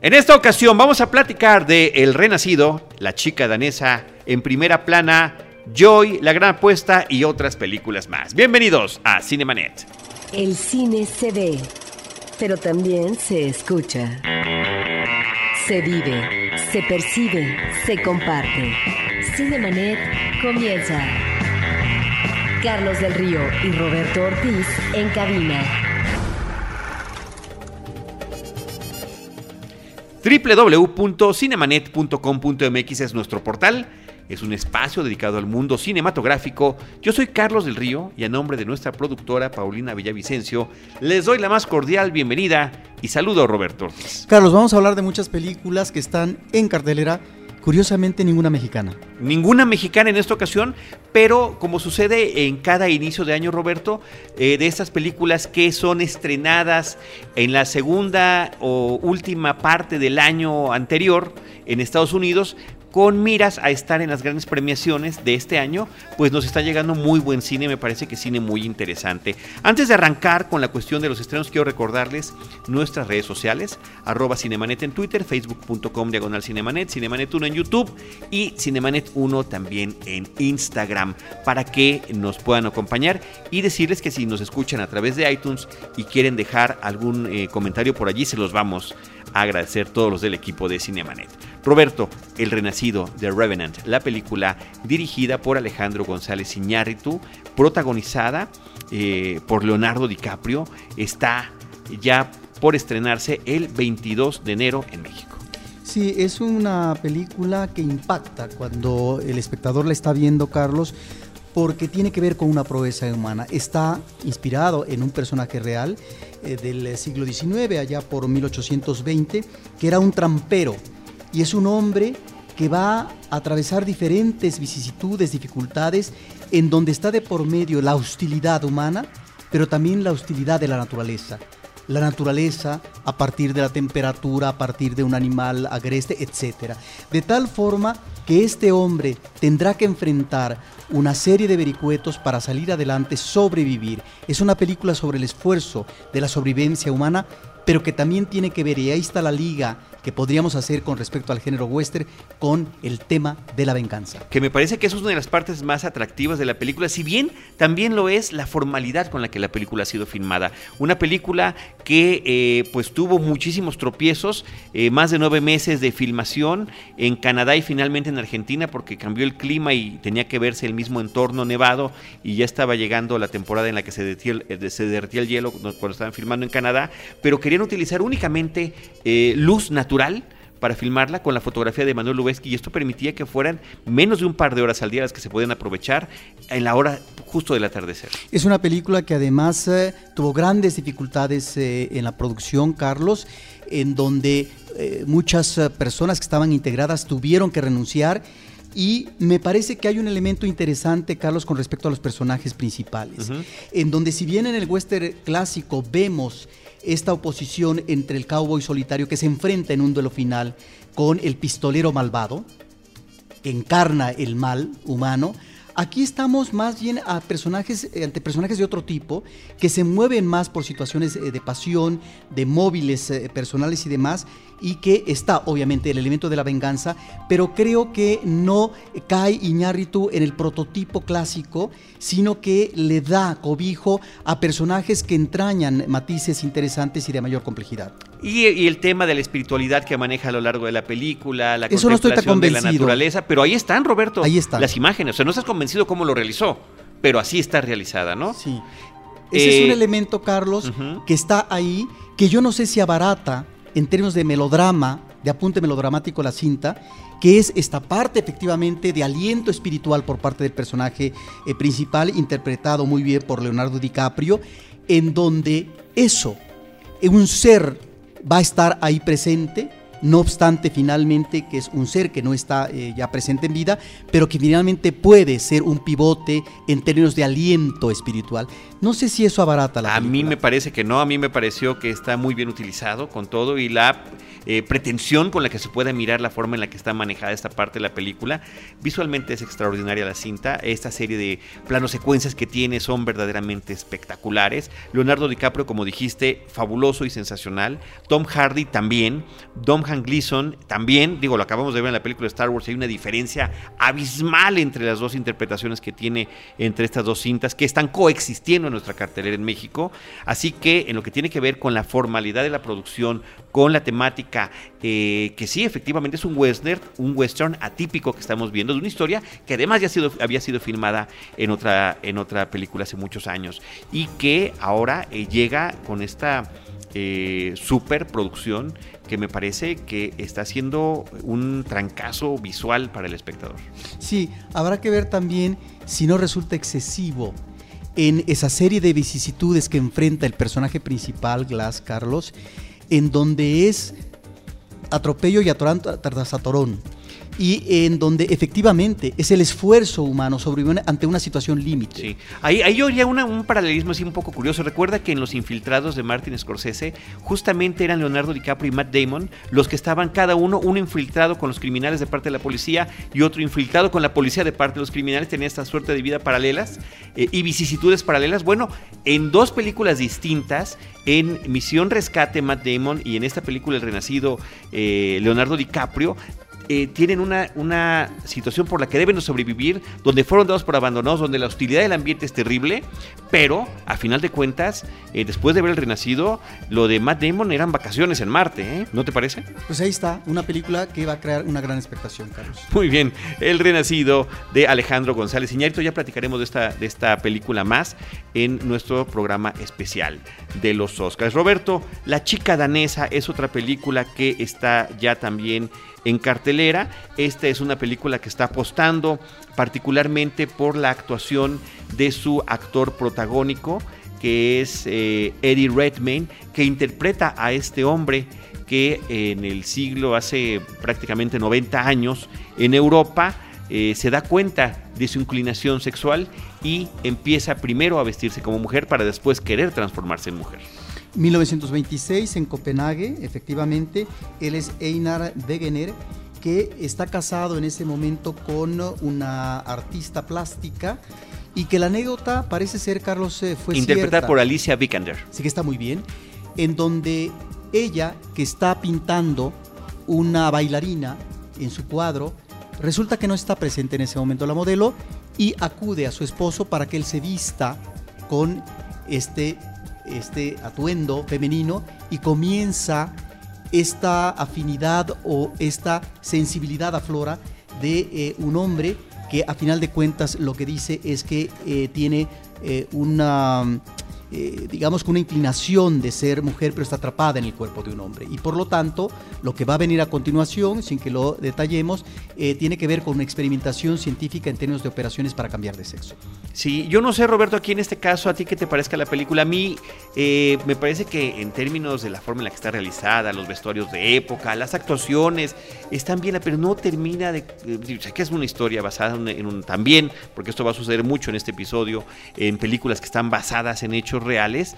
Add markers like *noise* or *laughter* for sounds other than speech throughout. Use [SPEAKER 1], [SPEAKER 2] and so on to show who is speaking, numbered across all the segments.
[SPEAKER 1] En esta ocasión vamos a platicar de El Renacido, la chica danesa en primera plana, Joy, La Gran Apuesta y otras películas más. Bienvenidos a Cinemanet.
[SPEAKER 2] El cine se ve, pero también se escucha. Se vive, se percibe, se comparte. Cinemanet comienza. Carlos del Río y Roberto Ortiz en cabina.
[SPEAKER 1] www.cinemanet.com.mx es nuestro portal. Es un espacio dedicado al mundo cinematográfico. Yo soy Carlos del Río y a nombre de nuestra productora Paulina Villavicencio les doy la más cordial bienvenida y saludo a Roberto Ortiz.
[SPEAKER 3] Carlos, vamos a hablar de muchas películas que están en cartelera Curiosamente, ninguna mexicana.
[SPEAKER 1] Ninguna mexicana en esta ocasión, pero como sucede en cada inicio de año, Roberto, eh, de estas películas que son estrenadas en la segunda o última parte del año anterior en Estados Unidos, con miras a estar en las grandes premiaciones de este año, pues nos está llegando muy buen cine, me parece que cine muy interesante. Antes de arrancar con la cuestión de los estrenos, quiero recordarles nuestras redes sociales, arroba Cinemanet en Twitter, facebook.com diagonal Cinemanet, Cinemanet 1 en YouTube y Cinemanet 1 también en Instagram, para que nos puedan acompañar y decirles que si nos escuchan a través de iTunes y quieren dejar algún eh, comentario por allí, se los vamos agradecer todos los del equipo de Cinemanet. Roberto, El Renacido, The Revenant, la película dirigida por Alejandro González Iñárritu, protagonizada eh, por Leonardo DiCaprio, está ya por estrenarse el 22 de enero en México.
[SPEAKER 3] Sí, es una película que impacta cuando el espectador la está viendo, Carlos, porque tiene que ver con una proeza humana. Está inspirado en un personaje real del siglo XIX, allá por 1820, que era un trampero y es un hombre que va a atravesar diferentes vicisitudes, dificultades, en donde está de por medio la hostilidad humana, pero también la hostilidad de la naturaleza. La naturaleza a partir de la temperatura, a partir de un animal agreste, etc. De tal forma que este hombre tendrá que enfrentar una serie de vericuetos para salir adelante, sobrevivir. Es una película sobre el esfuerzo de la sobrevivencia humana, pero que también tiene que ver, y ahí está la liga que podríamos hacer con respecto al género western con el tema de la venganza.
[SPEAKER 1] Que me parece que eso es una de las partes más atractivas de la película, si bien también lo es la formalidad con la que la película ha sido filmada. Una película que eh, pues tuvo muchísimos tropiezos, eh, más de nueve meses de filmación en Canadá y finalmente en Argentina porque cambió el clima y tenía que verse el mismo entorno nevado y ya estaba llegando la temporada en la que se derretía el, eh, se derretía el hielo cuando estaban filmando en Canadá, pero querían utilizar únicamente luz natural para filmarla con la fotografía de Manuel Lubezki y esto permitía que fueran menos de un par de horas al día las que se podían aprovechar en la hora justo del atardecer.
[SPEAKER 3] Es una película que además eh, tuvo grandes dificultades eh, en la producción, Carlos, en donde eh, muchas personas que estaban integradas tuvieron que renunciar. Y me parece que hay un elemento interesante, Carlos, con respecto a los personajes principales, en donde si bien en el western clásico vemos esta oposición entre el cowboy solitario que se enfrenta en un duelo final con el pistolero malvado, que encarna el mal humano, Aquí estamos más bien a personajes, eh, ante personajes de otro tipo, que se mueven más por situaciones eh, de pasión, de móviles eh, personales y demás, y que está obviamente el elemento de la venganza, pero creo que no cae Iñárritu en el prototipo clásico, sino que le da cobijo a personajes que entrañan matices interesantes y de mayor complejidad.
[SPEAKER 1] Y, el tema de la espiritualidad que maneja a lo largo de la película, la Eso contemplación de la naturaleza, pero ahí están, Roberto,
[SPEAKER 3] ahí están.
[SPEAKER 1] las imágenes, o sea, no estás convencido cómo lo realizó, pero así está realizada, ¿no?
[SPEAKER 3] Sí. Ese es un eh, elemento, Carlos, que está ahí, que yo no sé si abarata en términos de melodrama, de apunte melodramático la cinta, que es esta parte efectivamente de aliento espiritual por parte del personaje eh, principal, interpretado muy bien por Leonardo DiCaprio, en donde eso, un ser va a estar ahí presente, no obstante finalmente que es un ser que no está eh, ya presente en vida, pero que finalmente puede ser un pivote en términos de aliento espiritual. No sé si eso abarata la
[SPEAKER 1] A mí me parece que no, a mí me pareció que está muy bien utilizado con todo y la eh, pretensión con la que se puede mirar la forma en la que está manejada esta parte de la película. Visualmente es extraordinaria la cinta. Esta serie de planos secuencias que tiene son verdaderamente espectaculares. Leonardo DiCaprio, como dijiste, fabuloso y sensacional. Tom Hardy también. Han Gleason también. Digo, lo acabamos de ver en la película de Star Wars. Hay una diferencia abismal entre las dos interpretaciones que tiene entre estas dos cintas que están coexistiendo en nuestra cartelera en México. Así que en lo que tiene que ver con la formalidad de la producción, con la temática, eh, que sí, efectivamente es un western, un western atípico que estamos viendo, de una historia que además ya sido, había sido filmada en otra, en otra película hace muchos años y que ahora eh, llega con esta eh, superproducción que me parece que está haciendo un trancazo visual para el espectador.
[SPEAKER 3] Sí, habrá que ver también si no resulta excesivo en esa serie de vicisitudes que enfrenta el personaje principal, Glass Carlos, en donde es atropello y atorón y en donde efectivamente es el esfuerzo humano sobrevivir ante una situación límite.
[SPEAKER 1] Sí, ahí, ahí yo haría un paralelismo así un poco curioso. Recuerda que en Los Infiltrados de Martin Scorsese justamente eran Leonardo DiCaprio y Matt Damon los que estaban cada uno, uno infiltrado con los criminales de parte de la policía y otro infiltrado con la policía de parte de los criminales, tenía esta suerte de vida paralelas eh, y vicisitudes paralelas. Bueno, en dos películas distintas, en Misión Rescate Matt Damon y en esta película El Renacido eh, Leonardo DiCaprio, eh, tienen una, una situación por la que deben sobrevivir, donde fueron dados por abandonados, donde la hostilidad del ambiente es terrible, pero a final de cuentas, eh, después de ver el renacido, lo de Matt Damon eran vacaciones en Marte, ¿eh? ¿no te parece?
[SPEAKER 3] Pues ahí está, una película que va a crear una gran expectación, Carlos.
[SPEAKER 1] Muy bien, El renacido de Alejandro González Iñárritu, ya platicaremos de esta, de esta película más en nuestro programa especial de los Oscars. Roberto, La chica danesa es otra película que está ya también en cartelera. Esta es una película que está apostando particularmente por la actuación de su actor protagónico, que es eh, Eddie Redmayne, que interpreta a este hombre que en el siglo hace prácticamente 90 años en Europa eh, se da cuenta de su inclinación sexual y empieza primero a vestirse como mujer para después querer transformarse en mujer.
[SPEAKER 3] 1926 en Copenhague, efectivamente, él es Einar Wegener, que está casado en ese momento con una artista plástica y que la anécdota parece ser, Carlos, eh, fue
[SPEAKER 1] Interpretada por Alicia Vikander.
[SPEAKER 3] Sí que está muy bien, en donde ella, que está pintando una bailarina en su cuadro, resulta que no está presente en ese momento la modelo y acude a su esposo para que él se vista con este este atuendo femenino y comienza esta afinidad o esta sensibilidad a Flora de eh, un hombre que a final de cuentas lo que dice es que eh, tiene eh, una eh, digamos, con una inclinación de ser mujer, pero está atrapada en el cuerpo de un hombre. Y por lo tanto, lo que va a venir a continuación, sin que lo detallemos, eh, tiene que ver con una experimentación científica en términos de operaciones para cambiar de sexo.
[SPEAKER 1] Sí, yo no sé, Roberto, aquí en este caso, a ti qué te parezca la película. A mí eh, me parece que en términos de la forma en la que está realizada, los vestuarios de época, las actuaciones, están bien, pero no termina de... sé que es una historia basada en un, también, porque esto va a suceder mucho en este episodio, en películas que están basadas en hechos reales,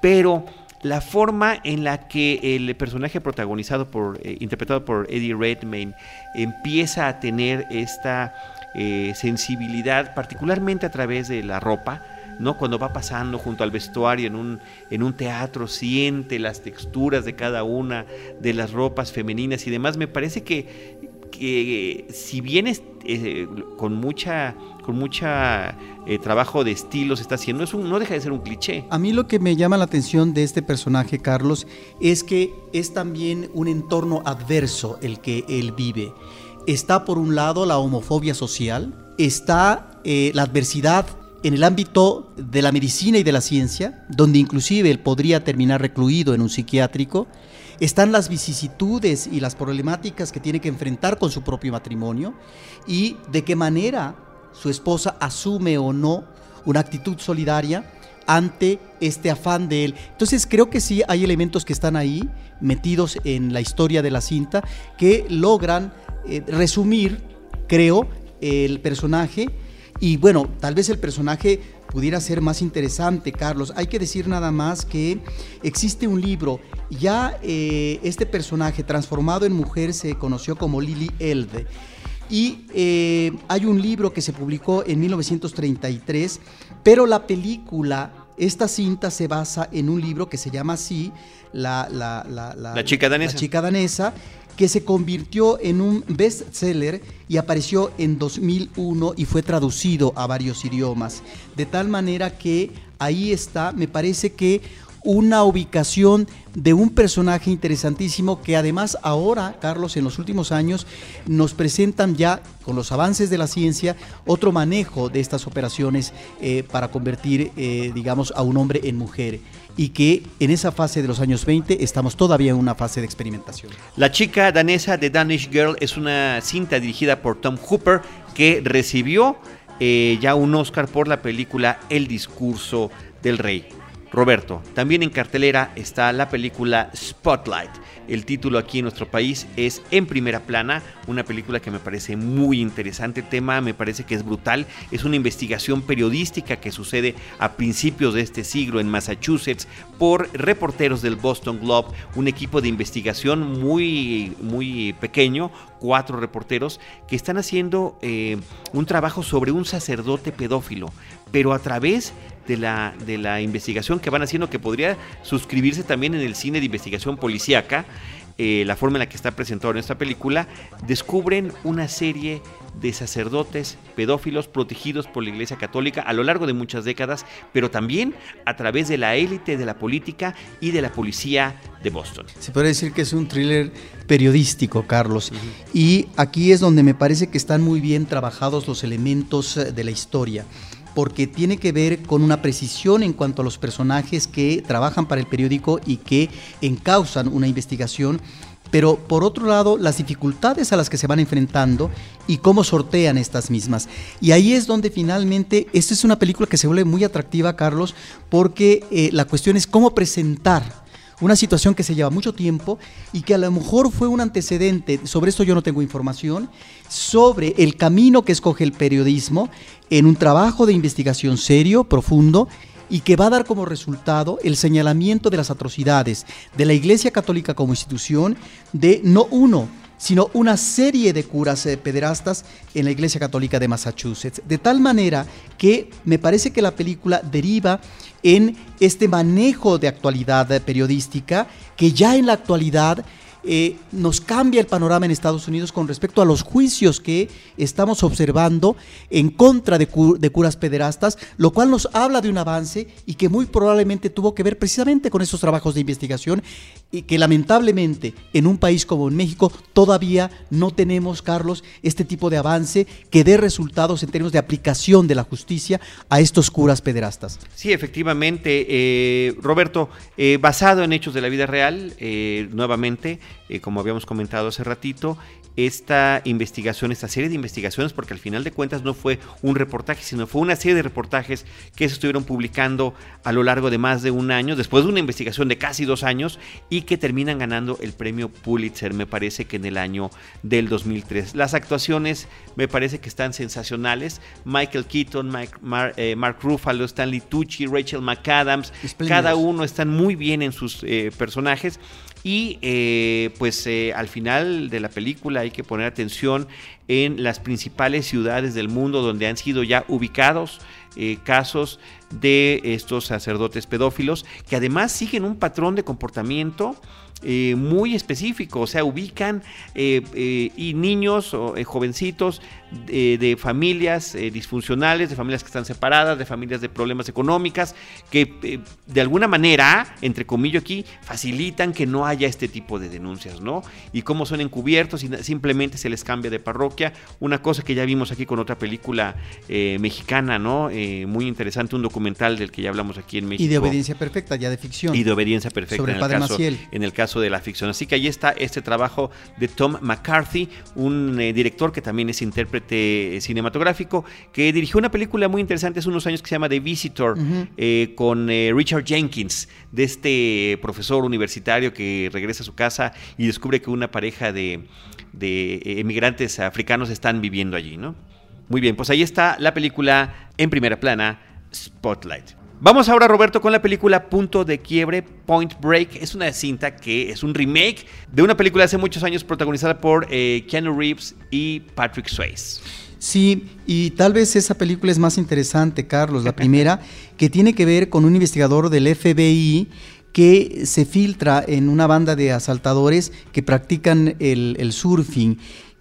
[SPEAKER 1] pero la forma en la que el personaje protagonizado por, eh, interpretado por Eddie Redmayne, empieza a tener esta eh, sensibilidad, particularmente a través de la ropa, ¿no? Cuando va pasando junto al vestuario en un, en un teatro, siente las texturas de cada una de las ropas femeninas y demás. Me parece que, que si bien es eh, con mucha con mucha eh, trabajo de estilo se está haciendo, es no deja de ser un cliché.
[SPEAKER 3] A mí lo que me llama la atención de este personaje, Carlos, es que es también un entorno adverso el que él vive. Está por un lado la homofobia social, está eh, la adversidad en el ámbito de la medicina y de la ciencia, donde inclusive él podría terminar recluido en un psiquiátrico, están las vicisitudes y las problemáticas que tiene que enfrentar con su propio matrimonio y de qué manera su esposa asume o no una actitud solidaria ante este afán de él. Entonces creo que sí hay elementos que están ahí metidos en la historia de la cinta que logran eh, resumir, creo, el personaje y bueno, tal vez el personaje pudiera ser más interesante, Carlos. Hay que decir nada más que existe un libro, ya eh, este personaje transformado en mujer se conoció como Lily Elde. Y eh, hay un libro que se publicó en 1933, pero la película, esta cinta se basa en un libro que se llama así, La,
[SPEAKER 1] la chica danesa.
[SPEAKER 3] La chica danesa, que se convirtió en un bestseller y apareció en 2001 y fue traducido a varios idiomas. De tal manera que ahí está, me parece que una ubicación de un personaje interesantísimo que además ahora, Carlos, en los últimos años nos presentan ya, con los avances de la ciencia, otro manejo de estas operaciones eh, para convertir, eh, digamos, a un hombre en mujer y que en esa fase de los años 20 estamos todavía en una fase de experimentación.
[SPEAKER 1] La chica danesa de Danish Girl es una cinta dirigida por Tom Hooper que recibió eh, ya un Oscar por la película El discurso del rey. Roberto, también en cartelera está la película Spotlight. El título aquí en nuestro país es En Primera Plana, una película que me parece muy interesante. Tema me parece que es brutal. Es una investigación periodística que sucede a principios de este siglo en Massachusetts por reporteros del Boston Globe, un equipo de investigación muy, muy pequeño, cuatro reporteros, que están haciendo eh, un trabajo sobre un sacerdote pedófilo, pero a través de la, de la investigación que van haciendo, que podría suscribirse también en el cine de investigación policíaca, eh, la forma en la que está presentado en esta película, descubren una serie de sacerdotes pedófilos protegidos por la Iglesia Católica a lo largo de muchas décadas, pero también a través de la élite de la política y de la policía de Boston.
[SPEAKER 3] Se puede decir que es un thriller periodístico, Carlos, y aquí es donde me parece que están muy bien trabajados los elementos eh, de la historia porque tiene que ver con una precisión en cuanto a los personajes que trabajan para el periódico y que encausan una investigación pero por otro lado las dificultades a las que se van enfrentando y cómo sortean estas mismas. Y ahí es donde finalmente, esta es una película que se vuelve muy atractiva, Carlos, porque eh, la cuestión es cómo presentar una situación que se lleva mucho tiempo y que a lo mejor fue un antecedente, sobre esto yo no tengo información, sobre el camino que escoge el periodismo en un trabajo de investigación serio, profundo, y que va a dar como resultado el señalamiento de las atrocidades de la Iglesia Católica como institución de no uno, sino una serie de curas eh, pederastas en la Iglesia Católica de Massachusetts. De tal manera que me parece que la película deriva en este manejo de actualidad eh, periodística que ya en la actualidad eh, nos cambia el panorama en Estados Unidos con respecto a los juicios que estamos observando en contra de, curas pederastas, lo cual nos habla de un avance y que muy probablemente tuvo que ver precisamente con esos trabajos de investigación y que lamentablemente en un país como en México todavía no tenemos, Carlos, este tipo de avance que dé resultados en términos de aplicación de la justicia a estos curas pederastas.
[SPEAKER 1] Sí, efectivamente, eh, Roberto, eh, basado en hechos de la vida real, nuevamente, eh, como habíamos comentado hace ratito, esta investigación, esta serie de investigaciones, porque al final de cuentas no fue un reportaje, sino fue una serie de reportajes que se estuvieron publicando a lo largo de más de un año, después de una investigación de casi dos años, y que terminan ganando el premio Pulitzer, me parece que en el año del 2003. Las actuaciones me parece que están sensacionales. Michael Keaton, eh, Mark Ruffalo, Stanley Tucci, Rachel McAdams, cada uno están muy bien en sus eh, personajes. Y eh, pues eh, al final de la película hay que poner atención en las principales ciudades del mundo donde han sido ya ubicados eh, casos de estos sacerdotes pedófilos que además siguen un patrón de comportamiento eh, muy específico, o sea, ubican eh, eh, y niños o jovencitos de familias disfuncionales, de familias que están separadas, de familias de problemas económicas, que de alguna manera, entre comillas aquí, facilitan que no haya este tipo de denuncias, ¿no? Y cómo son encubiertos y simplemente se les cambia de parroquia, una cosa que ya vimos aquí con otra película mexicana, ¿no? muy interesante, un documental del que ya hablamos aquí en México.
[SPEAKER 3] Y de obediencia perfecta, ya de ficción.
[SPEAKER 1] Y de obediencia perfecta.
[SPEAKER 3] Sobre el padre Maciel.
[SPEAKER 1] En el caso de la ficción. Así que ahí está este trabajo de Tom McCarthy, un eh, director que también es intérprete cinematográfico, que dirigió una película muy interesante hace unos años que se llama The Visitor, eh, con eh, Richard Jenkins, de este profesor universitario que regresa a su casa y descubre que una pareja de, de emigrantes africanos están viviendo allí, ¿no? Muy bien, pues ahí está la película en primera plana, Spotlight. Vamos ahora, Roberto, con la película Punto de Quiebre, Point Break. Es una cinta que es un remake de una película hace muchos años protagonizada por eh, Keanu Reeves y Patrick Swayze.
[SPEAKER 3] Sí, y tal vez esa película es más interesante, Carlos, la primera, *laughs* que tiene que ver con un investigador del FBI que se filtra en una banda de asaltadores que practican el, surfing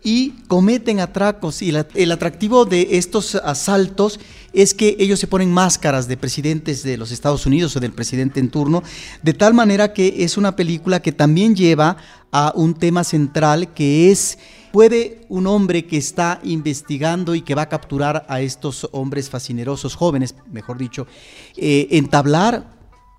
[SPEAKER 3] y cometen atracos. Y el atractivo de estos asaltos es que ellos se ponen máscaras de presidentes de los Estados Unidos o del presidente en turno, de tal manera que es una película que también lleva a un tema central que es ¿Puede un hombre que está investigando y que va a capturar a estos hombres fascinerosos, jóvenes, mejor dicho, eh, entablar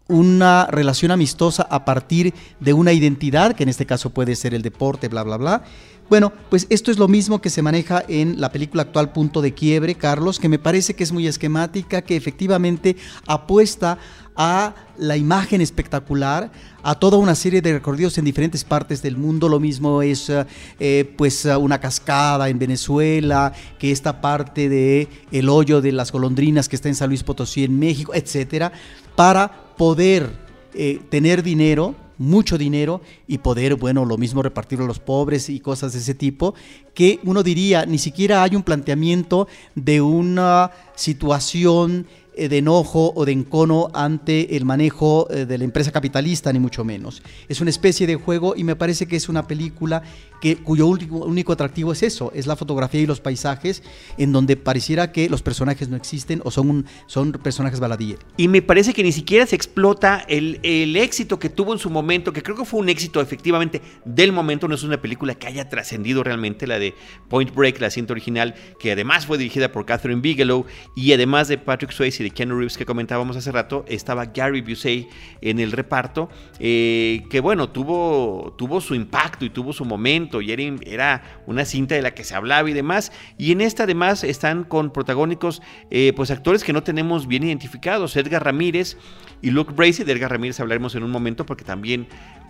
[SPEAKER 3] una relación amistosa a partir de una identidad, que en este caso puede ser el deporte, bla, bla, bla? Bueno, pues esto es lo mismo que se maneja en la película actual Punto de Quiebre, Carlos, que me parece que es muy esquemática, que efectivamente apuesta a la imagen espectacular, a toda una serie de recorridos en diferentes partes del mundo. Lo mismo es eh, pues una cascada en Venezuela, que esta parte de el hoyo de las golondrinas que está en San Luis Potosí en México, etcétera, para poder eh, tener dinero mucho dinero y poder, bueno, lo mismo repartirlo a los pobres y cosas de ese tipo, que uno diría, ni siquiera hay un planteamiento de una situación eh, de enojo o de encono ante el manejo eh, de la empresa capitalista, ni mucho menos. Es una especie de juego y me parece que es una película que, cuyo único, atractivo es eso, es la fotografía y los paisajes, en donde pareciera que los personajes no existen o son, son personajes baladíes.
[SPEAKER 1] Y me parece que ni siquiera se explota el, el éxito que tuvo en su momento, que creo que fue un éxito efectivamente del momento, no es una película que haya trascendido realmente, la de Point Break, la cinta original, que además fue dirigida por Catherine Bigelow y además de Patrick Swayze de Keanu Reeves que comentábamos hace rato, estaba Gary Busey en el reparto, eh, que bueno, tuvo, tuvo su impacto y tuvo su momento y era, era, una cinta de la que se hablaba y demás. Y en esta además están con protagónicos, eh, pues actores que no tenemos bien identificados, Edgar Ramírez y Luke Bracey. De Edgar Ramírez hablaremos en un momento porque también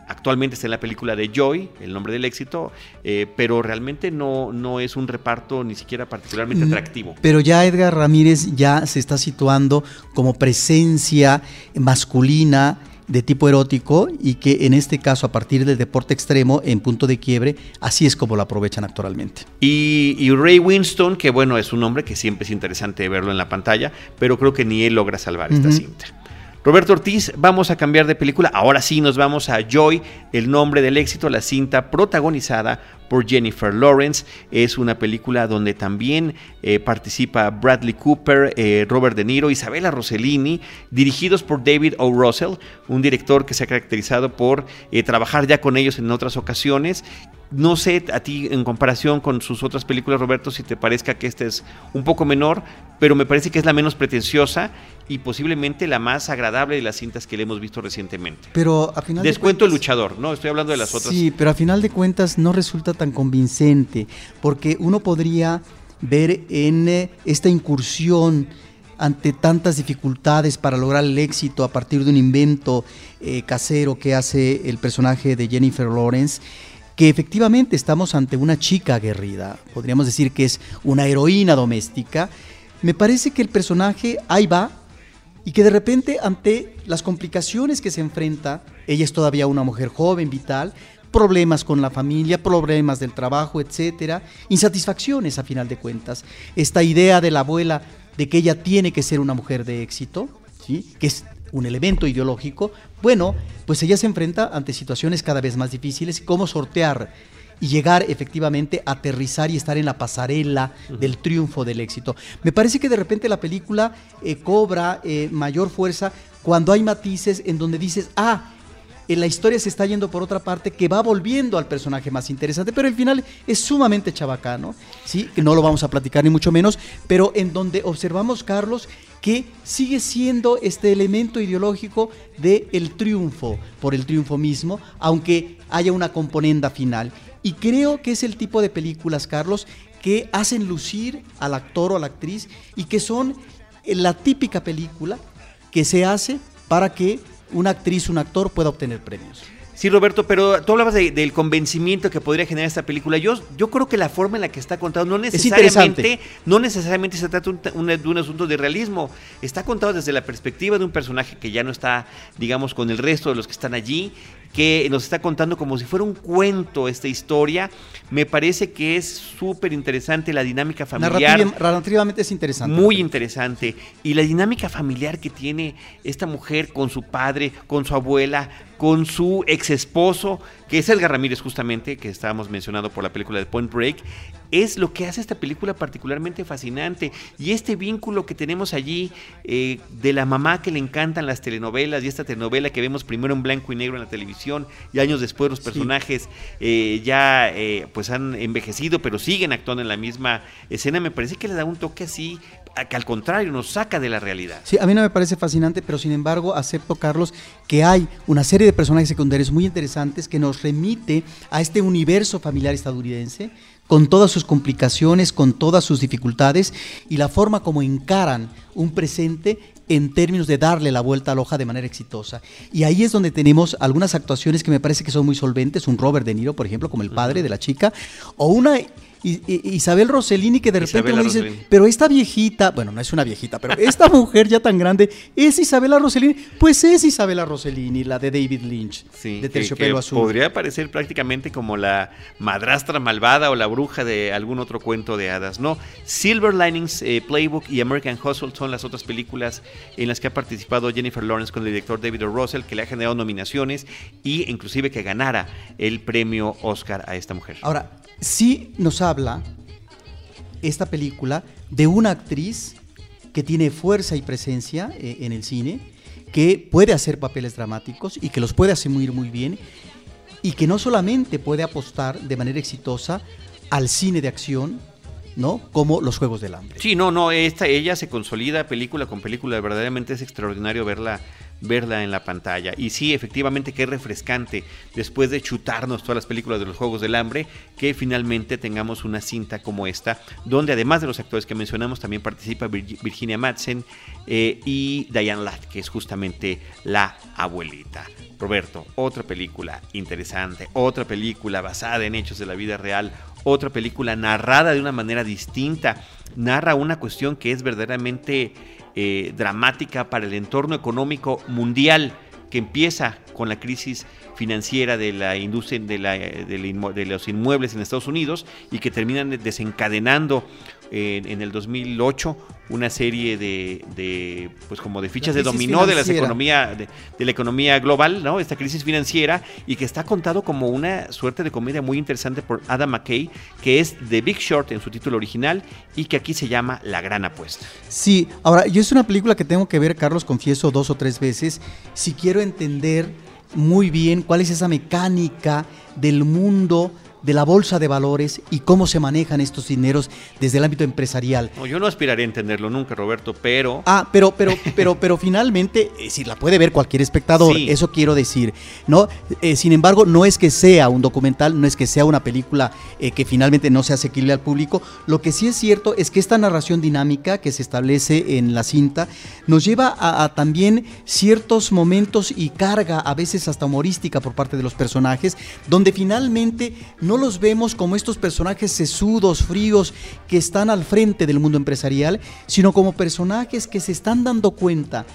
[SPEAKER 1] Actualmente está en la película de Joy, El nombre del éxito, eh, pero realmente no, no es un reparto ni siquiera particularmente mm, atractivo.
[SPEAKER 3] Pero ya Edgar Ramírez ya se está situando como presencia masculina de tipo erótico y que en este caso a partir del deporte extremo en punto de quiebre, así es como lo aprovechan actualmente.
[SPEAKER 1] Y, Ray Winston, que bueno, es un hombre que siempre es interesante verlo en la pantalla, pero creo que ni él logra salvar esta cinta. Roberto Ortiz, vamos a cambiar de película. Ahora sí nos vamos a Joy, el nombre del éxito, la cinta protagonizada por Jennifer Lawrence. Es una película donde también eh, participa Bradley Cooper, eh, Robert De Niro, Isabella Rossellini, dirigidos por David O. Russell, un director que se ha caracterizado por eh, trabajar ya con ellos en otras ocasiones no sé a ti en comparación con sus otras películas, Roberto, si te parezca que esta es un poco menor, pero me parece que es la menos pretenciosa y posiblemente la más agradable de las cintas que le hemos visto recientemente.
[SPEAKER 3] Pero a final
[SPEAKER 1] Descuento el luchador, ¿no? Estoy hablando de las otras.
[SPEAKER 3] Sí, pero a final de cuentas no resulta tan convincente, porque uno podría ver en eh, esta incursión ante tantas dificultades para lograr el éxito a partir de un invento eh, casero que hace el personaje de Jennifer Lawrence, que efectivamente estamos ante una chica aguerrida, podríamos decir que es una heroína doméstica, me parece que el personaje ahí va y que de repente ante las complicaciones que se enfrenta, ella es todavía una mujer joven, vital, problemas con la familia, problemas del trabajo, etcétera, insatisfacciones a final de cuentas. Esta idea de la abuela de que ella tiene que ser una mujer de éxito, ¿sí? que es un elemento ideológico, bueno, pues ella se enfrenta ante situaciones cada vez más difíciles, cómo sortear y llegar efectivamente a aterrizar y estar en la pasarela del triunfo del éxito. Me parece que de repente la película eh, cobra eh, mayor fuerza cuando hay matices en donde dices, ah, en la historia se está yendo por otra parte que va volviendo al personaje más interesante, pero el final es sumamente chabacano, ¿sí? que no lo vamos a platicar ni mucho menos, pero en donde observamos, Carlos, que sigue siendo este elemento ideológico del el triunfo, por el triunfo mismo, aunque haya una componenda final. Y creo que es el tipo de películas, Carlos, que hacen lucir al actor o a la actriz y que son la típica película que se hace para que una actriz, un actor pueda obtener premios.
[SPEAKER 1] Sí, Roberto, pero tú hablabas de- del convencimiento que podría generar esta película. Yo, yo creo que la forma en la que está contado no necesariamente, no necesariamente se trata un- un- de un asunto de realismo. Está contado desde la perspectiva de un personaje que ya no está, digamos, con el resto de los que están allí, que nos está contando como si fuera un cuento esta historia. Me parece que es súper interesante la dinámica familiar.
[SPEAKER 3] Narrativa- narrativamente es interesante.
[SPEAKER 1] Muy interesante. Y la dinámica familiar que tiene esta mujer con su padre, con su abuela, con su ex esposo, que es Edgar Ramírez justamente, que estábamos mencionando por la película de Point Break, es lo que hace esta película particularmente fascinante. Y este vínculo que tenemos allí eh, de la mamá que le encantan las telenovelas y esta telenovela que vemos primero en blanco y negro en la televisión y años después los
[SPEAKER 3] Sí.
[SPEAKER 1] personajes eh, ya eh, pues han envejecido pero siguen actuando en la misma escena, me parece que le da un toque así que al contrario nos saca de la realidad.
[SPEAKER 3] Sí, a mí no me parece fascinante, pero sin embargo acepto, Carlos, que hay una serie de personajes secundarios muy interesantes que nos remite a este universo familiar estadounidense, con todas sus complicaciones, con todas sus dificultades y la forma como encaran un presente en términos de darle la vuelta a la hoja de manera exitosa. Y ahí es donde tenemos algunas actuaciones que me parece que son muy solventes, un Robert De Niro, por ejemplo, como el padre de la chica, o una Isabel Rossellini que de repente
[SPEAKER 1] Isabela
[SPEAKER 3] uno dice,
[SPEAKER 1] Rossellini.
[SPEAKER 3] pero esta viejita, bueno, no es una viejita, pero esta *laughs* mujer ya tan grande, ¿es Isabela Rossellini? Pues es Isabela Rossellini, la de David Lynch,
[SPEAKER 1] Sí,
[SPEAKER 3] de Terciopelo Azul.
[SPEAKER 1] Podría parecer prácticamente como la madrastra malvada o la bruja de algún otro cuento de hadas. No, Silver Linings eh, Playbook y American Hustle son las otras películas en las que ha participado Jennifer Lawrence con el director David O. Russell, que le ha generado nominaciones y inclusive que ganara el premio Oscar a esta mujer.
[SPEAKER 3] Ahora, sí nos habla esta película de una actriz que tiene fuerza y presencia eh, en el cine, que puede hacer papeles dramáticos y que los puede asumir muy bien, y que no solamente puede apostar de manera exitosa al cine de acción, ¿no? Como los Juegos del Hambre.
[SPEAKER 1] Sí, no, no, esta, ella se consolida película con película, verdaderamente es extraordinario verla, verla en la pantalla. Y sí, efectivamente es refrescante, después de chutarnos todas las películas de los Juegos del Hambre, que finalmente tengamos una cinta como esta, donde además de los actores que mencionamos, también participa Vir- Virginia Madsen eh, y Diane Ladd, que es justamente la abuelita. Roberto, otra película interesante, otra película basada en hechos de la vida real, otra película narrada de una manera distinta, narra una cuestión que es verdaderamente eh, dramática para el entorno económico mundial, que empieza con la crisis financiera de la industria de, la- de la inmue- de los inmuebles en Estados Unidos y que terminan desencadenando eh, en el 2008 una serie de, de, pues como de fichas de dominó de las economía de, de la economía global, ¿no? Esta crisis financiera y que está contado como una suerte de comedia muy interesante por Adam McKay, que es The Big Short en su título original y que aquí se llama La Gran Apuesta.
[SPEAKER 3] Sí, ahora, yo es una película que tengo que ver, Carlos, confieso, dos o tres veces, si quiero entender muy bien cuál es esa mecánica del mundo de la bolsa de valores y cómo se manejan estos dineros desde el ámbito empresarial.
[SPEAKER 1] No, yo no aspiraré a entenderlo nunca, Roberto, pero
[SPEAKER 3] Ah, pero, pero, *laughs* pero, pero finalmente, es decir, la puede ver cualquier espectador,
[SPEAKER 1] Sí.
[SPEAKER 3] eso quiero decir, ¿no? Eh, sin embargo, no es que sea un documental, no es que sea una película eh, que finalmente no sea asequible al público. Lo que sí es cierto es que esta narración dinámica que se establece en la cinta nos lleva a, a también ciertos momentos y carga, a veces hasta humorística por parte de los personajes, donde finalmente no los vemos como estos personajes sesudos, fríos, que están al frente del mundo empresarial, sino como personajes que se están dando cuenta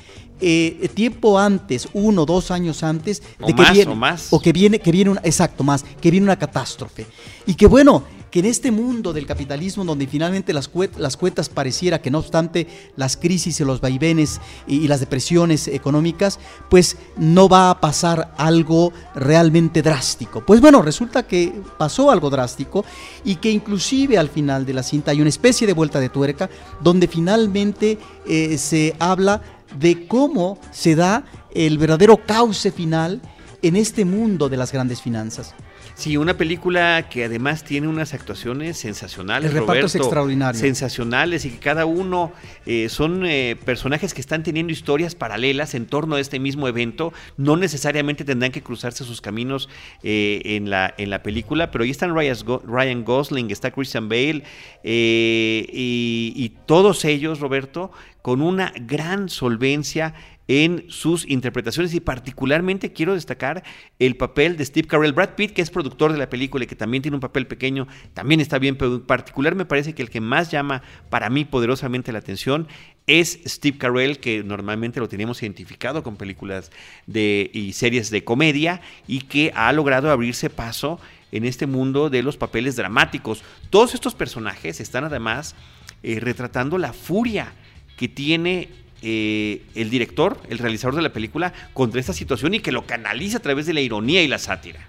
[SPEAKER 3] eh, tiempo antes, uno, dos años antes,
[SPEAKER 1] O
[SPEAKER 3] de que
[SPEAKER 1] más,
[SPEAKER 3] viene,
[SPEAKER 1] o más.
[SPEAKER 3] o que viene, que viene una, exacto, más, que viene una catástrofe. Y que bueno, que en este mundo del capitalismo donde finalmente las, las cuentas pareciera que no obstante las crisis y los vaivenes y, y las depresiones económicas, pues no va a pasar algo realmente drástico. Pues bueno, resulta que pasó algo drástico y que inclusive al final de la cinta hay una especie de vuelta de tuerca donde finalmente eh, se habla de cómo se da el verdadero cauce final en este mundo de las grandes finanzas.
[SPEAKER 1] Sí, una película que además tiene unas actuaciones sensacionales.
[SPEAKER 3] El reparto es
[SPEAKER 1] Roberto,
[SPEAKER 3] extraordinario.
[SPEAKER 1] Sensacionales y que cada uno eh, son eh, personajes que están teniendo historias paralelas en torno a este mismo evento. No necesariamente tendrán que cruzarse sus caminos eh, en, la, en la película, pero ahí están Ryan, Go- Ryan Gosling, está Christian Bale y, y todos ellos, Roberto, con una gran solvencia en sus interpretaciones y particularmente quiero destacar el papel de Steve Carell. Brad Pitt, que es productor de la película y que también tiene un papel pequeño, también está bien, pero en particular me parece que el que más llama para mí poderosamente la atención es Steve Carell, que normalmente lo tenemos identificado con películas de, y series de comedia y que ha logrado abrirse paso en este mundo de los papeles dramáticos. Todos estos personajes están además eh, retratando la furia que tiene eh, el director, el realizador de la película, contra esta situación y que lo canaliza a través de la ironía y la sátira.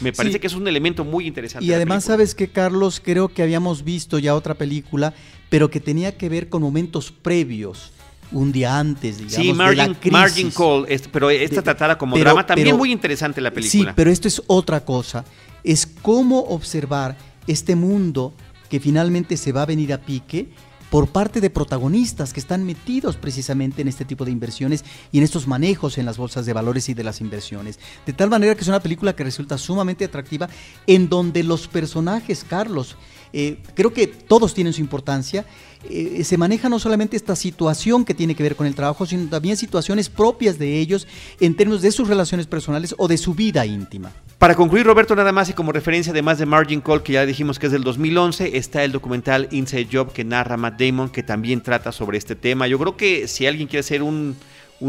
[SPEAKER 1] Me parece que es un elemento muy interesante.
[SPEAKER 3] Y además, ¿sabes que Carlos? Creo que habíamos visto ya otra película, pero que tenía que ver con momentos previos un día antes, digamos.
[SPEAKER 1] Sí, Margin, Margin Call, pero esta tratada como drama, también muy interesante la película.
[SPEAKER 3] Sí, pero esto es otra cosa. Es cómo observar este mundo que finalmente se va a venir a pique por parte de protagonistas que están metidos precisamente en este tipo de inversiones y en estos manejos en las bolsas de valores y de las inversiones. De tal manera que es una película que resulta sumamente atractiva en donde los personajes, Carlos, eh, creo que todos tienen su importancia. Eh, se maneja no solamente esta situación que tiene que ver con el trabajo, sino también situaciones propias de ellos en términos de sus relaciones personales o de su vida íntima.
[SPEAKER 1] Para concluir, Roberto, nada más y como referencia, además de Margin Call, que ya dijimos que es del 2011, está el documental Inside Job que narra Matt Damon, que también trata sobre este tema. Yo creo que si alguien quiere hacer un,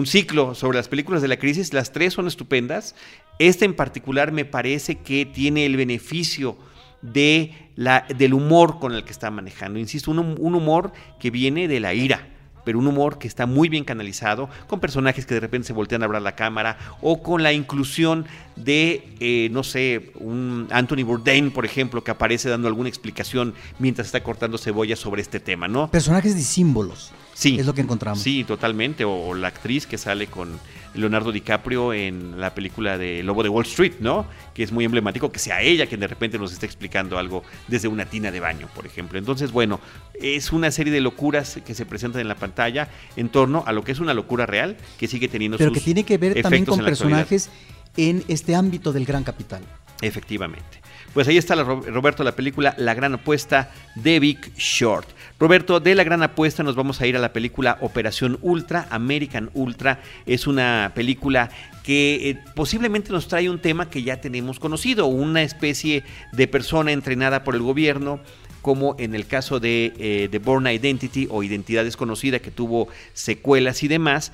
[SPEAKER 1] ciclo sobre las películas de la crisis, las tres son estupendas. Esta en particular me parece que tiene el beneficio de la, del humor con el que está manejando. Insisto, un, un humor que viene de la ira pero un humor que está muy bien canalizado, con personajes que de repente se voltean a hablar la cámara, o con la inclusión de, eh, no sé, un Anthony Bourdain, por ejemplo, que aparece dando alguna explicación mientras está cortando cebolla sobre este tema, ¿no?
[SPEAKER 3] Personajes de símbolos.
[SPEAKER 1] Sí.
[SPEAKER 3] Es lo que encontramos.
[SPEAKER 1] Sí, totalmente. O, la actriz que sale con Leonardo DiCaprio en la película de Lobo de Wall Street, ¿no? Que es muy emblemático que sea ella quien de repente nos esté explicando algo desde una tina de baño, por ejemplo. Entonces, bueno, es una serie de locuras que se presentan en la pantalla en torno a lo que es una locura real que sigue teniendo
[SPEAKER 3] Pero que tiene que ver también con personajes en este ámbito del gran capital.
[SPEAKER 1] Efectivamente. Pues ahí está, Roberto, la película La Gran Apuesta de Big Short. Roberto, de La Gran Apuesta nos vamos a ir a la película Operación Ultra, American Ultra. Es una película que eh, posiblemente nos trae un tema que ya tenemos conocido, una especie de persona entrenada por el gobierno como en el caso de eh, The Born Identity o Identidad Desconocida, que tuvo secuelas y demás,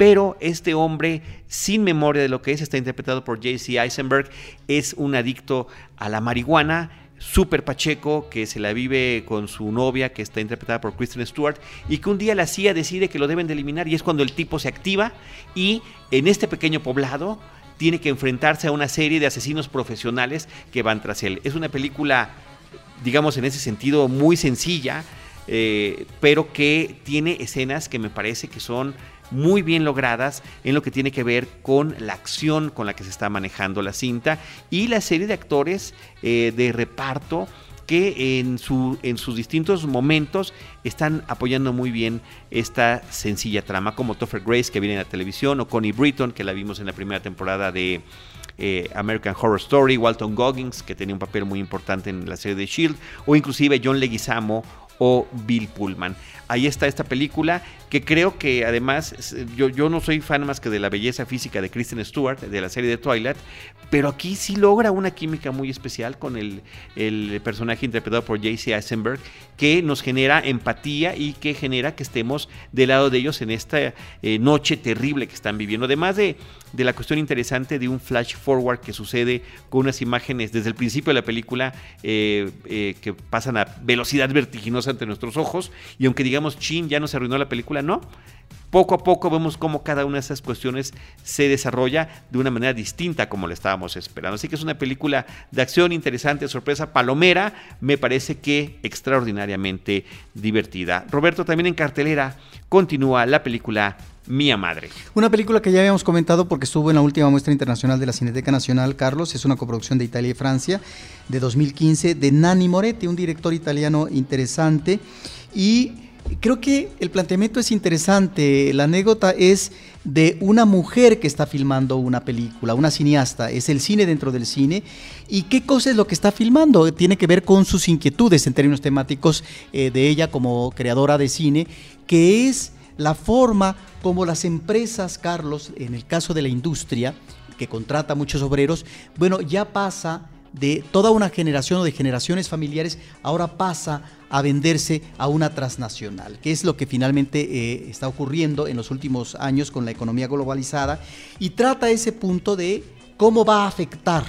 [SPEAKER 1] pero este hombre, sin memoria de lo que es, está interpretado por J.C. Eisenberg, es un adicto a la marihuana, súper pacheco, que se la vive con su novia, que está interpretada por Kristen Stewart, y que un día la CIA decide que lo deben de eliminar, y es cuando el tipo se activa, y en este pequeño poblado tiene que enfrentarse a una serie de asesinos profesionales que van tras él. Es una película, digamos, en ese sentido muy sencilla, eh, pero que tiene escenas que me parece que son muy bien logradas en lo que tiene que ver con la acción con la que se está manejando la cinta y la serie de actores eh, de reparto que en, su, en sus distintos momentos están apoyando muy bien esta sencilla trama, como Topher Grace que viene en la televisión, o Connie Britton que la vimos en la primera temporada de eh, American Horror Story, Walton Goggins que tenía un papel muy importante en la serie de Shield, o inclusive John Leguizamo o Bill Pullman. Ahí está esta película que creo que además, yo, yo no soy fan más que de la belleza física de Kristen Stewart, de la serie de Twilight, pero aquí sí logra una química muy especial con el, personaje interpretado por J.C. Eisenberg, que nos genera empatía y que genera que estemos del lado de ellos en esta eh, noche terrible que están viviendo. Además de, de, la cuestión interesante de un flash forward que sucede con unas imágenes desde el principio de la película eh, eh, que pasan a velocidad vertiginosa ante nuestros ojos, y aunque digamos, chin, ya no se arruinó la película, ¿no? Poco a poco vemos cómo cada una de esas cuestiones se desarrolla de una manera distinta como lo estábamos esperando. Así que es una película de acción interesante, sorpresa, palomera, me parece que extraordinariamente divertida. Roberto, también en cartelera continúa la película Mía Madre.
[SPEAKER 3] Una película que ya habíamos comentado porque estuvo en la última muestra internacional de la Cineteca Nacional, Carlos, es una coproducción de Italia y Francia de 2015 de Nanni Moretti, un director italiano interesante y Creo que el planteamiento es interesante. La anécdota es de una mujer que está filmando una película, una cineasta. Es el cine dentro del cine. ¿Y qué cosa es lo que está filmando? Tiene que ver con sus inquietudes en términos temáticos eh, de ella como creadora de cine, que es la forma como las empresas, Carlos, en el caso de la industria, que contrata muchos obreros, bueno, ya pasa de toda una generación o de generaciones familiares, ahora pasa a venderse a una transnacional, que es lo que finalmente eh, está ocurriendo en los últimos años con la economía globalizada, y trata ese punto de cómo va a afectar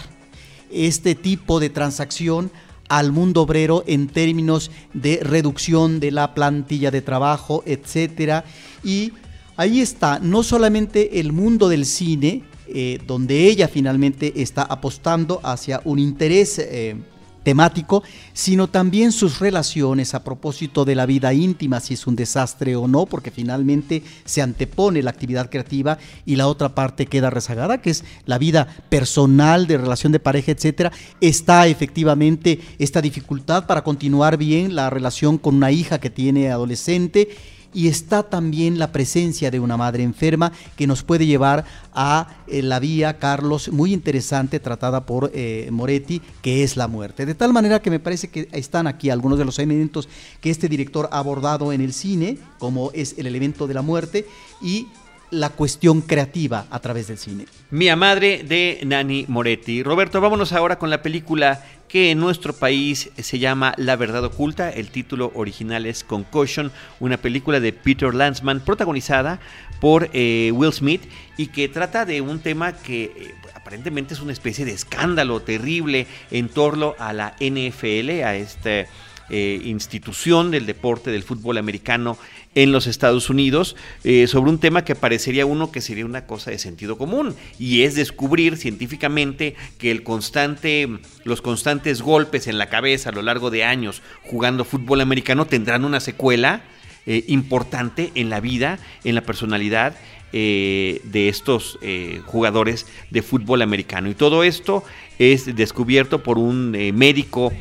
[SPEAKER 3] este tipo de transacción al mundo obrero en términos de reducción de la plantilla de trabajo, etcétera. Y ahí está no solamente el mundo del cine, eh, donde ella finalmente está apostando hacia un interés eh, temático, sino también sus relaciones a propósito de la vida íntima, si es un desastre o no, porque finalmente se antepone la actividad creativa y la otra parte queda rezagada, que es la vida personal, de relación de pareja, etcétera. Está efectivamente esta dificultad para continuar bien la relación con una hija que tiene adolescente y está también la presencia de una madre enferma que nos puede llevar a eh, la vía, Carlos, muy interesante, tratada por eh, Moretti, que es la muerte. De tal manera que me parece que están aquí algunos de los elementos que este director ha abordado en el cine, como es el elemento de la muerte y la cuestión creativa a través del cine.
[SPEAKER 1] Mía Madre de Nani Moretti. Roberto, vámonos ahora con la película que en nuestro país se llama La Verdad Oculta. El título original es Concussion, una película de Peter Landsman protagonizada por eh, Will Smith y que trata de un tema que eh, aparentemente es una especie de escándalo terrible en torno a la NFL, a esta eh, institución del deporte del fútbol americano en los Estados Unidos eh, sobre un tema que parecería uno que sería una cosa de sentido común y es descubrir científicamente que el constante, los constantes golpes en la cabeza a lo largo de años jugando fútbol americano tendrán una secuela eh, importante en la vida, en la personalidad eh, de estos jugadores de fútbol americano. Y todo esto es descubierto por un médico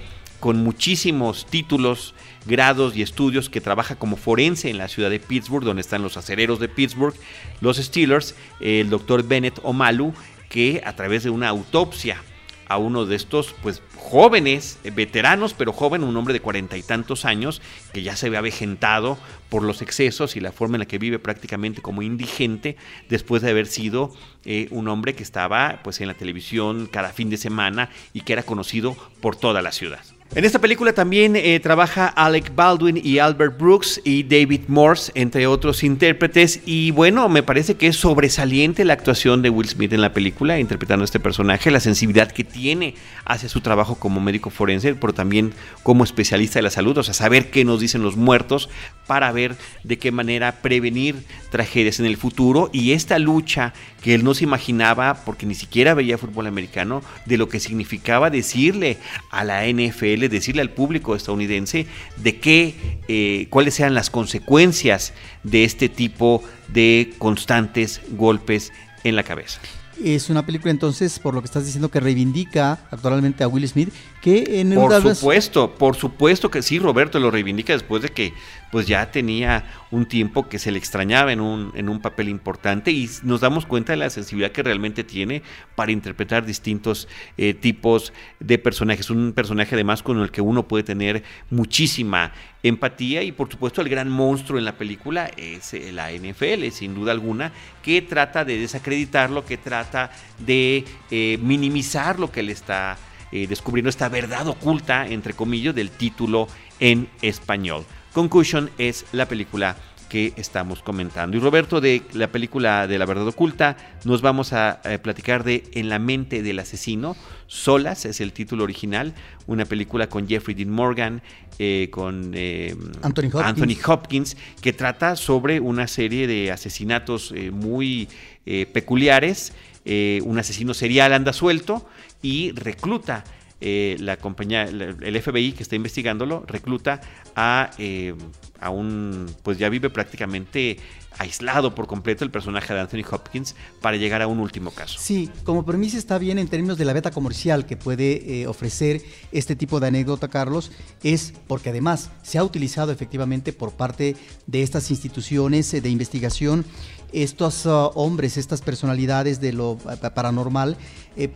[SPEAKER 1] con muchísimos títulos grados y estudios que trabaja como forense en la ciudad de Pittsburgh, donde están los acereros de Pittsburgh, los Steelers, el doctor Bennett Omalu, que a través de una autopsia a uno de estos pues jóvenes, eh, veteranos, pero joven, un hombre de cuarenta y tantos años, que ya se ve avejentado por los excesos y la forma en la que vive prácticamente como indigente, después de haber sido eh, un hombre que estaba pues en la televisión cada fin de semana y que era conocido por toda la ciudad. En esta película también eh, trabaja Alec Baldwin y Albert Brooks y David Morse, entre otros intérpretes. Y bueno, me parece que es sobresaliente la actuación de Will Smith en la película, interpretando este personaje, la sensibilidad que tiene hacia su trabajo como médico forense, pero también como especialista de la salud, o sea, saber qué nos dicen los muertos para ver de qué manera prevenir tragedias en el futuro. Y esta lucha que él no se imaginaba, porque ni siquiera veía fútbol americano, de lo que significaba decirle a la NFL decirle al público estadounidense de qué, eh, cuáles sean las consecuencias de este tipo de constantes golpes en la cabeza.
[SPEAKER 3] Es una película entonces, por lo que estás diciendo, que reivindica actualmente a Will Smith, que en
[SPEAKER 1] Por supuesto, por supuesto que sí, Roberto lo reivindica después de que pues ya tenía un tiempo que se le extrañaba en un, en un papel importante y nos damos cuenta de la sensibilidad que realmente tiene para interpretar distintos eh, tipos de personajes. Un personaje además con el que uno puede tener muchísima empatía y por supuesto el gran monstruo en la película es eh, la NFL, sin duda alguna, que trata de desacreditarlo, que trata de eh, minimizar lo que le está descubriendo, esta verdad oculta, entre comillas, del título en español. Concussion es la película que estamos comentando. Y Roberto, de la película de la verdad oculta, nos vamos a, platicar de En la mente del asesino. Solas es el título original, una película con Jeffrey Dean Morgan, eh, con eh, Anthony, Hopkins. que trata sobre una serie de asesinatos eh, muy peculiares. un asesino serial anda suelto y recluta eh, la compañía, el FBI que está investigándolo, recluta a, eh, a un, pues ya vive prácticamente aislado por completo el personaje de Anthony Hopkins para llegar a un último caso.
[SPEAKER 3] Sí, como permiso está bien en términos de la beta comercial que puede eh, ofrecer este tipo de anécdota, Carlos, es porque además se ha utilizado efectivamente por parte de estas instituciones de investigación estos uh, hombres, estas personalidades de lo paranormal,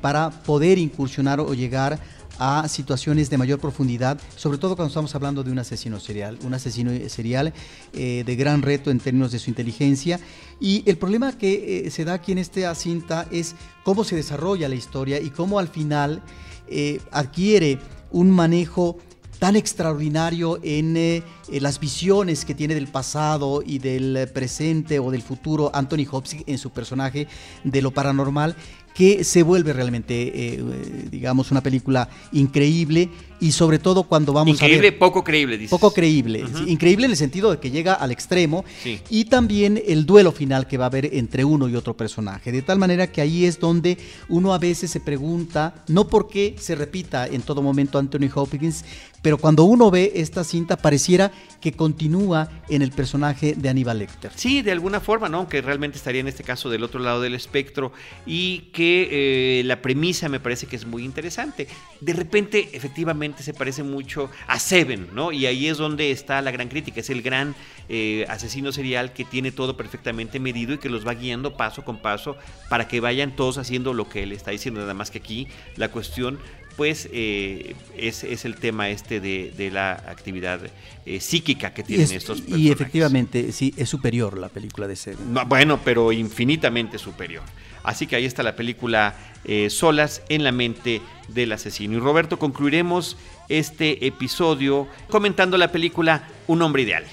[SPEAKER 3] para poder incursionar o llegar a situaciones de mayor profundidad, sobre todo cuando estamos hablando de un asesino serial, un asesino serial eh, de gran reto en términos de su inteligencia. Y el problema que eh, se da aquí en esta cinta es cómo se desarrolla la historia y cómo al final eh, adquiere un manejo tan extraordinario en las visiones que tiene del pasado y del presente o del futuro Anthony Hopkins en su personaje de lo paranormal que se vuelve realmente, eh, digamos, una película increíble y sobre todo cuando vamos
[SPEAKER 1] a ver... poco creíble, dices.
[SPEAKER 3] Poco creíble. increíble en el sentido de que llega al extremo y también el duelo final que va a haber entre uno y otro personaje. De tal manera que ahí es donde uno a veces se pregunta, no por qué se repita en todo momento Anthony Hopkins, pero cuando uno ve esta cinta pareciera que continúa en el personaje de Aníbal Lecter.
[SPEAKER 1] Sí, de alguna forma, ¿no? Que realmente estaría en este caso del otro lado del espectro y que eh, la premisa me parece que es muy interesante. De repente, efectivamente, se parece mucho a Seven, ¿no? Y ahí es donde está la gran crítica. Es el gran eh, asesino serial que tiene todo perfectamente medido y que los va guiando paso con paso para que vayan todos haciendo lo que él está diciendo. Nada más que aquí la cuestión pues eh, es, el tema este de, la actividad eh, psíquica que tienen estos personajes.
[SPEAKER 3] Y efectivamente, sí, es superior la película de Seven.
[SPEAKER 1] bueno, pero infinitamente superior. Así que ahí está la película eh, Solas en la mente del asesino. Y Roberto, concluiremos este episodio comentando la película Un hombre ideal.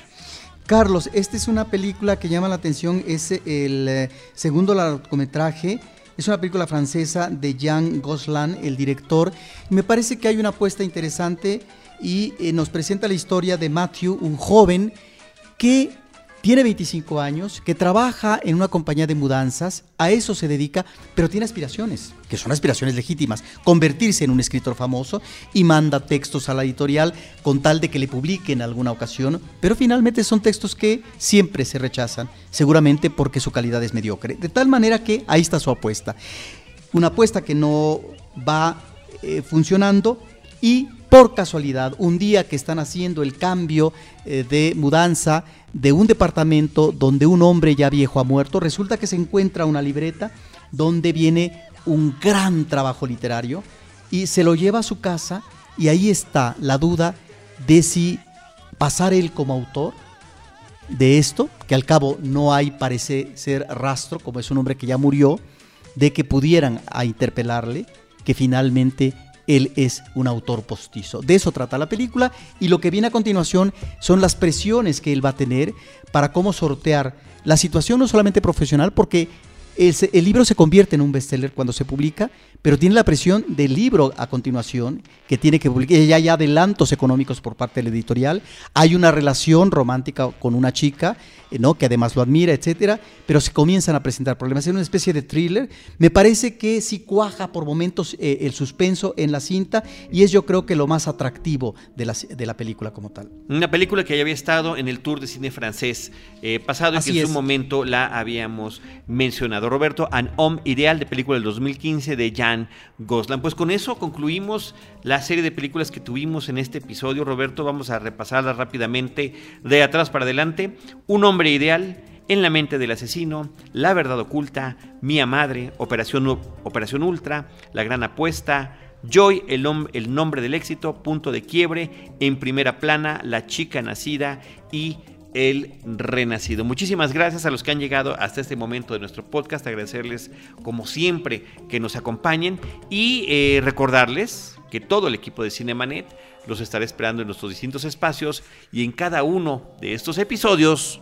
[SPEAKER 3] Carlos, esta es una película que llama la atención, es el segundo largometraje es una película francesa de Jean Goslan, el director. Me parece que hay una apuesta interesante y eh, nos presenta la historia de Matthew, un joven que tiene 25 años, que trabaja en una compañía de mudanzas, a eso se dedica, pero tiene aspiraciones, que son aspiraciones legítimas, convertirse en un escritor famoso y manda textos a la editorial con tal de que le publique en alguna ocasión, pero finalmente son textos que siempre se rechazan, seguramente porque su calidad es mediocre. De tal manera que ahí está su apuesta. Una apuesta que no va eh, funcionando y por casualidad, un día que están haciendo el cambio eh, de mudanza de un departamento donde un hombre ya viejo ha muerto, resulta que se encuentra una libreta donde viene un gran trabajo literario y se lo lleva a su casa y ahí está la duda de si pasar él como autor de esto, que al cabo no hay parece ser rastro, como es un hombre que ya murió, de que pudieran a interpelarle, que finalmente él es un autor postizo. De eso trata la película y lo que viene a continuación son las presiones que él va a tener para cómo sortear la situación no solamente profesional, porque el, libro se convierte en un bestseller cuando se publica, pero tiene la presión del libro a continuación, que tiene que publicar, ya hay adelantos económicos por parte del editorial, hay una relación romántica con una chica, ¿no? que además lo admira, etcétera, pero se comienzan a presentar problemas. Es una especie de thriller. Me parece que sí cuaja por momentos eh, el suspenso en la cinta y es yo creo que lo más atractivo de la, de la película como tal.
[SPEAKER 1] Una película que ya había estado en el Tour de Cine Francés eh, pasado y que en su momento la habíamos mencionado. Roberto, An Homme Ideal de película del 2015 de Jan Goslan. Pues con eso concluimos la serie de películas que tuvimos en este episodio. Roberto, vamos a repasarlas rápidamente de atrás para adelante. Un hombre ideal, En la mente del asesino, La verdad oculta, Mía Madre, Operación, Operación Ultra, La gran apuesta, Joy, el, el nombre del éxito, Punto de quiebre, En primera plana, La chica nacida y el renacido. Muchísimas gracias a los que han llegado hasta este momento de nuestro podcast, agradecerles como siempre que nos acompañen y eh, recordarles que todo el equipo de Cinemanet los estará esperando en nuestros distintos espacios y en cada uno de estos episodios